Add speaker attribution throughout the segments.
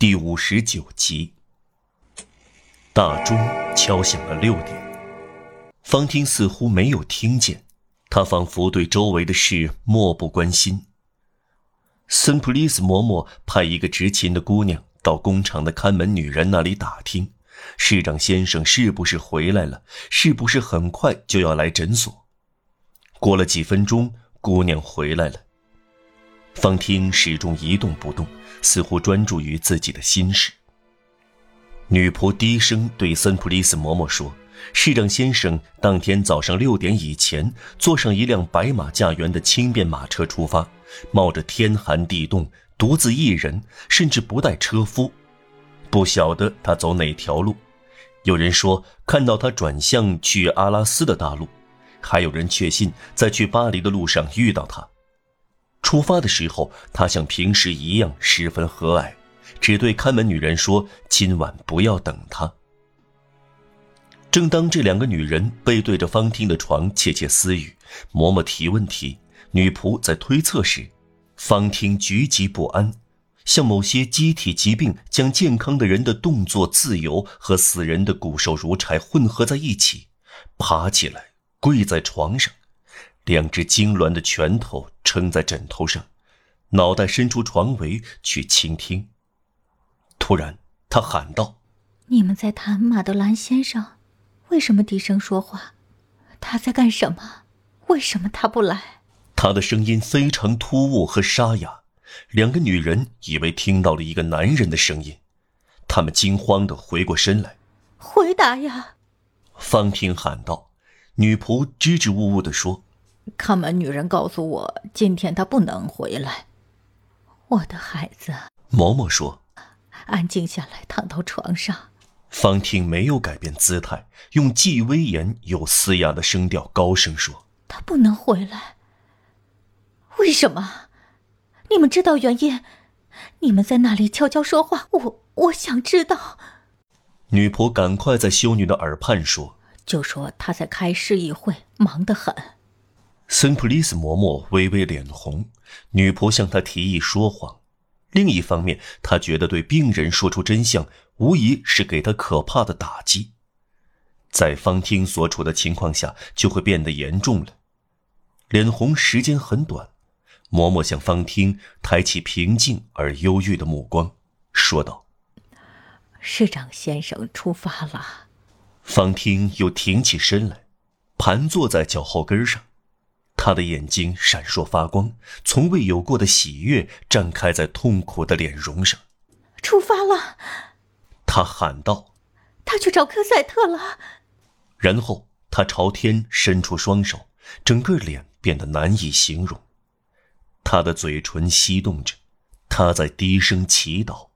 Speaker 1: 第五十九集。大钟敲响了六点，方听似乎没有听见，他仿佛对周围的事漠不关心。森普利斯嬷嬷派一个执勤的姑娘到工厂的看门女人那里打听，市长先生是不是回来了，是不是很快就要来诊所。过了几分钟，姑娘回来了。方汀始终一动不动，似乎专注于自己的心事。女仆低声对森普利斯嬷嬷说：“市长先生当天早上六点以前，坐上一辆白马驾辕的轻便马车出发，冒着天寒地冻，独自一人，甚至不带车夫。不晓得他走哪条路。有人说看到他转向去阿拉斯的大路，还有人确信在去巴黎的路上遇到他。”出发的时候，他像平时一样十分和蔼，只对看门女人说：“今晚不要等他。”正当这两个女人背对着方汀的床窃窃私语，嬷嬷提问题，女仆在推测时，方汀局急不安，像某些机体疾病将健康的人的动作自由和死人的骨瘦如柴混合在一起，爬起来跪在床上。两只痉挛的拳头撑在枕头上，脑袋伸出床围去倾听。突然，他喊道：“
Speaker 2: 你们在谈马德兰先生？为什么低声说话？他在干什么？为什么他不来？”
Speaker 1: 他的声音非常突兀和沙哑，两个女人以为听到了一个男人的声音，她们惊慌地回过身来。
Speaker 2: “回答呀！”
Speaker 1: 方婷喊道。女仆支支吾吾地说。
Speaker 2: 看门女人告诉我，今天她不能回来。我的孩子，
Speaker 1: 嬷嬷说：“
Speaker 2: 安静下来，躺到床上。”
Speaker 1: 方婷没有改变姿态，用既威严又嘶哑的声调高声说：“
Speaker 2: 她不能回来。为什么？你们知道原因？你们在那里悄悄说话，我我想知道。”
Speaker 1: 女仆赶快在修女的耳畔说：“
Speaker 2: 就说她在开市议会，忙得很。”
Speaker 1: 森普利斯嬷嬷微微脸红，女仆向她提议说谎。另一方面，她觉得对病人说出真相，无疑是给他可怕的打击。在方汀所处的情况下，就会变得严重了。脸红时间很短，嬷嬷向方汀抬起平静而忧郁的目光，说道：“
Speaker 2: 市长先生出发了。”
Speaker 1: 方汀又挺起身来，盘坐在脚后跟上。他的眼睛闪烁发光，从未有过的喜悦绽开在痛苦的脸容上。
Speaker 2: 出发了，
Speaker 1: 他喊道：“
Speaker 2: 他去找科赛特了。”
Speaker 1: 然后他朝天伸出双手，整个脸变得难以形容。他的嘴唇翕动着，他在低声祈祷。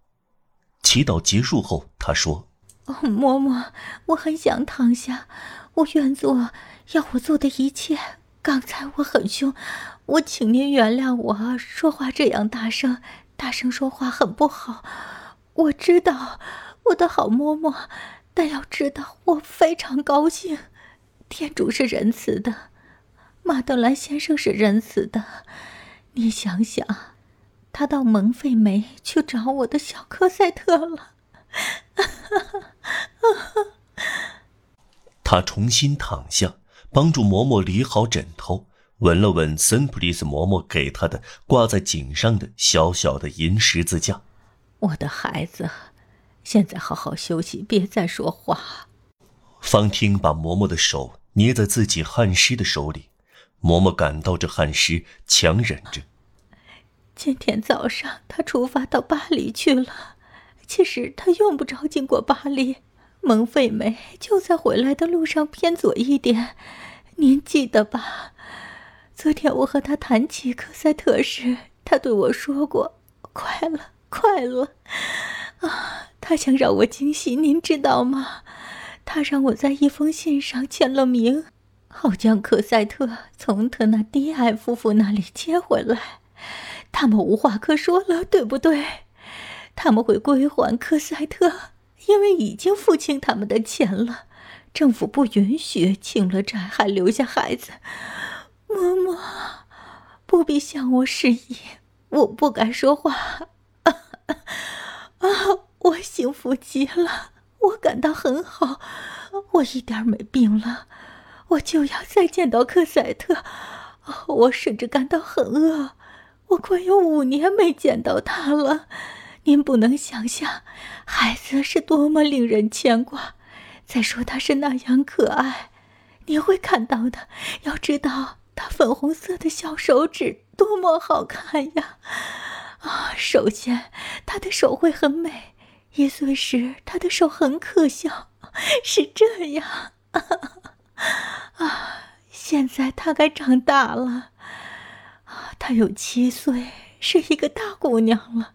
Speaker 1: 祈祷结束后，他说：“
Speaker 2: 哦，嬷嬷，我很想躺下，我愿做要我做的一切。”刚才我很凶，我请您原谅我说话这样大声，大声说话很不好。我知道，我的好嬷嬷，但要知道，我非常高兴。天主是仁慈的，马德兰先生是仁慈的。你想想，他到蒙费梅去找我的小科赛特了。
Speaker 1: 他重新躺下。帮助嬷嬷理好枕头，闻了闻森普利斯嬷嬷给他的挂在颈上的小小的银十字架。
Speaker 2: 我的孩子，现在好好休息，别再说话。
Speaker 1: 方汀把嬷嬷的手捏在自己汗湿的手里，嬷嬷感到这汗湿，强忍着。
Speaker 2: 今天早上他出发到巴黎去了，其实他用不着经过巴黎。蒙费梅就在回来的路上偏左一点，您记得吧？昨天我和他谈起科赛特时，他对我说过：“快了，快了。”啊，他想让我惊喜，您知道吗？他让我在一封信上签了名，好将科赛特从特纳迪埃夫妇那里接回来。他们无话可说了，对不对？他们会归还科赛特。因为已经付清他们的钱了，政府不允许清了债还留下孩子。嬷嬷，不必向我示意，我不敢说话。啊，我幸福极了，我感到很好，我一点没病了，我就要再见到克赛特，我甚至感到很饿，我快有五年没见到他了。您不能想象，孩子是多么令人牵挂。再说他是那样可爱，你会看到的。要知道，他粉红色的小手指多么好看呀！啊，首先，他的手会很美。一岁时，他的手很可笑，是这样。啊，现在他该长大了。啊，他有七岁，是一个大姑娘了。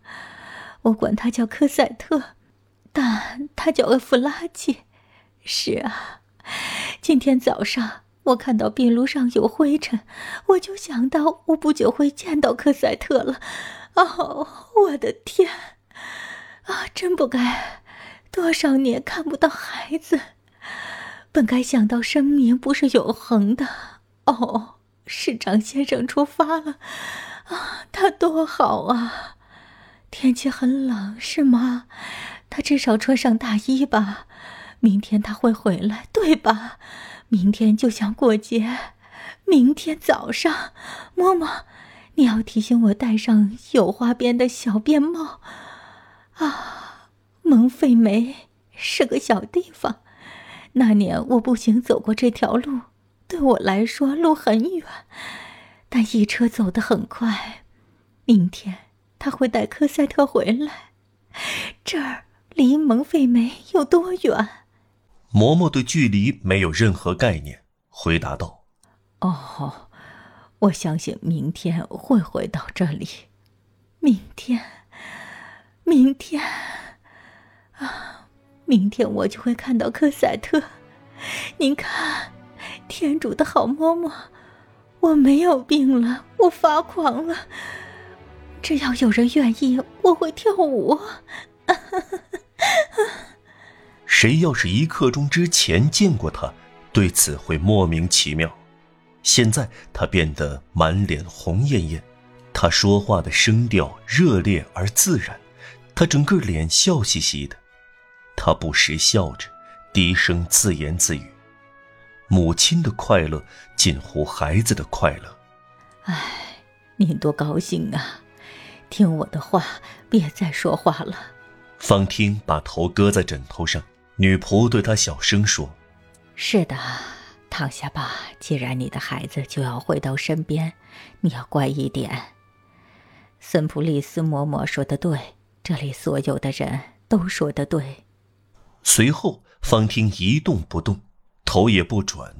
Speaker 2: 我管他叫科赛特，但他叫厄弗拉季。是啊，今天早上我看到壁炉上有灰尘，我就想到我不久会见到科赛特了。哦，我的天！啊，真不该，多少年看不到孩子，本该想到生命不是永恒的。哦，市长先生出发了，啊，他多好啊！天气很冷，是吗？他至少穿上大衣吧。明天他会回来，对吧？明天就像过节。明天早上，嬷嬷，你要提醒我戴上有花边的小便帽。啊，蒙费梅是个小地方。那年我步行走过这条路，对我来说路很远，但一车走得很快。明天。他会带科赛特回来，这儿离蒙费梅有多远？
Speaker 1: 嬷嬷对距离没有任何概念，回答道：“
Speaker 2: 哦，我相信明天会回到这里。明天，明天，啊，明天我就会看到科赛特。您看，天主的好嬷嬷，我没有病了，我发狂了。”只要有人愿意，我会跳舞。
Speaker 1: 谁要是一刻钟之前见过他，对此会莫名其妙。现在他变得满脸红艳艳，他说话的声调热烈而自然，他整个脸笑嘻嘻的，他不时笑着，低声自言自语。母亲的快乐近乎孩子的快乐。
Speaker 2: 唉，您多高兴啊！听我的话，别再说话了。
Speaker 1: 方听把头搁在枕头上，女仆对他小声说：“
Speaker 2: 是的，躺下吧。既然你的孩子就要回到身边，你要乖一点。”森普利斯嬷嬷说的对，这里所有的人都说的对。
Speaker 1: 随后，方听一动不动，头也不转，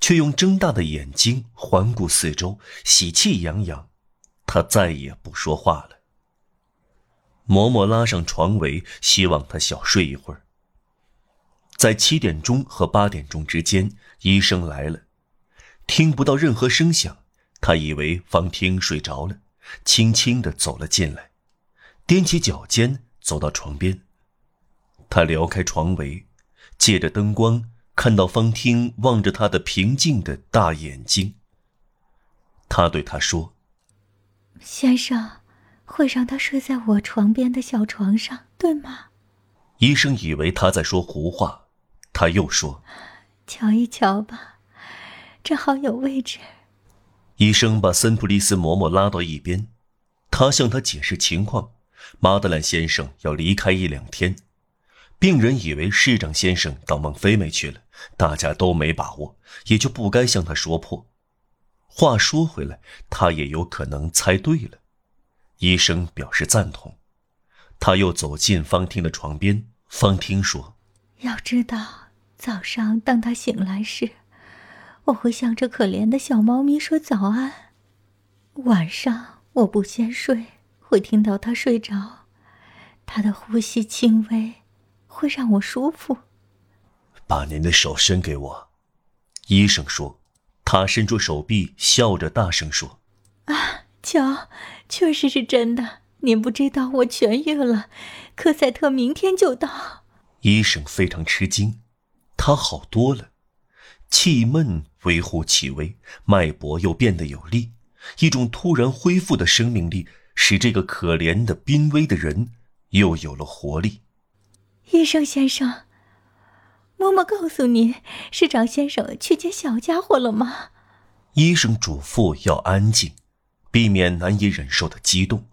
Speaker 1: 却用睁大的眼睛环顾四周，喜气洋洋。他再也不说话了。嬷嬷拉上床围，希望他小睡一会儿。在七点钟和八点钟之间，医生来了，听不到任何声响，他以为方听睡着了，轻轻地走了进来，踮起脚尖走到床边。他撩开床围，借着灯光看到方听望着他的平静的大眼睛。他对他说。
Speaker 2: 先生，会让他睡在我床边的小床上，对吗？
Speaker 1: 医生以为他在说胡话，他又说：“
Speaker 2: 瞧一瞧吧，正好有位置。”
Speaker 1: 医生把森普利斯嬷嬷拉到一边，他向他解释情况：马德兰先生要离开一两天，病人以为市长先生到孟菲美去了，大家都没把握，也就不该向他说破。话说回来，他也有可能猜对了。医生表示赞同。他又走进方婷的床边。方婷说：“
Speaker 2: 要知道，早上当他醒来时，我会向这可怜的小猫咪说早安。晚上我不先睡，会听到他睡着，他的呼吸轻微，会让我舒服。”
Speaker 1: 把您的手伸给我，医生说。他伸出手臂，笑着大声说：“
Speaker 2: 啊，瞧，确实是真的。您不知道我痊愈了，科赛特明天就到。”
Speaker 1: 医生非常吃惊，他好多了，气闷微乎其微，脉搏又变得有力，一种突然恢复的生命力使这个可怜的濒危的人又有了活力。
Speaker 2: 医生先生，嬷嬷告诉你，市长先生去接小家伙了吗？
Speaker 1: 医生嘱咐要安静，避免难以忍受的激动。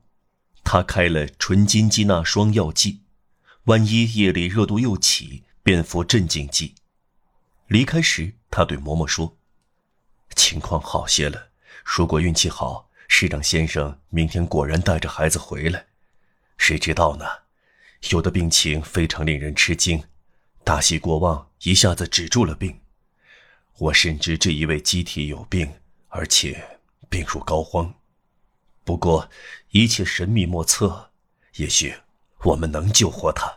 Speaker 1: 他开了纯金鸡纳霜药剂，万一夜里热度又起，便服镇静剂。离开时，他对嬷嬷说：“情况好些了，如果运气好，市长先生明天果然带着孩子回来。谁知道呢？有的病情非常令人吃惊，大喜过望一下子止住了病。我深知这一位机体有病，而且病入膏肓。不过一切神秘莫测，也许我们能救活他。”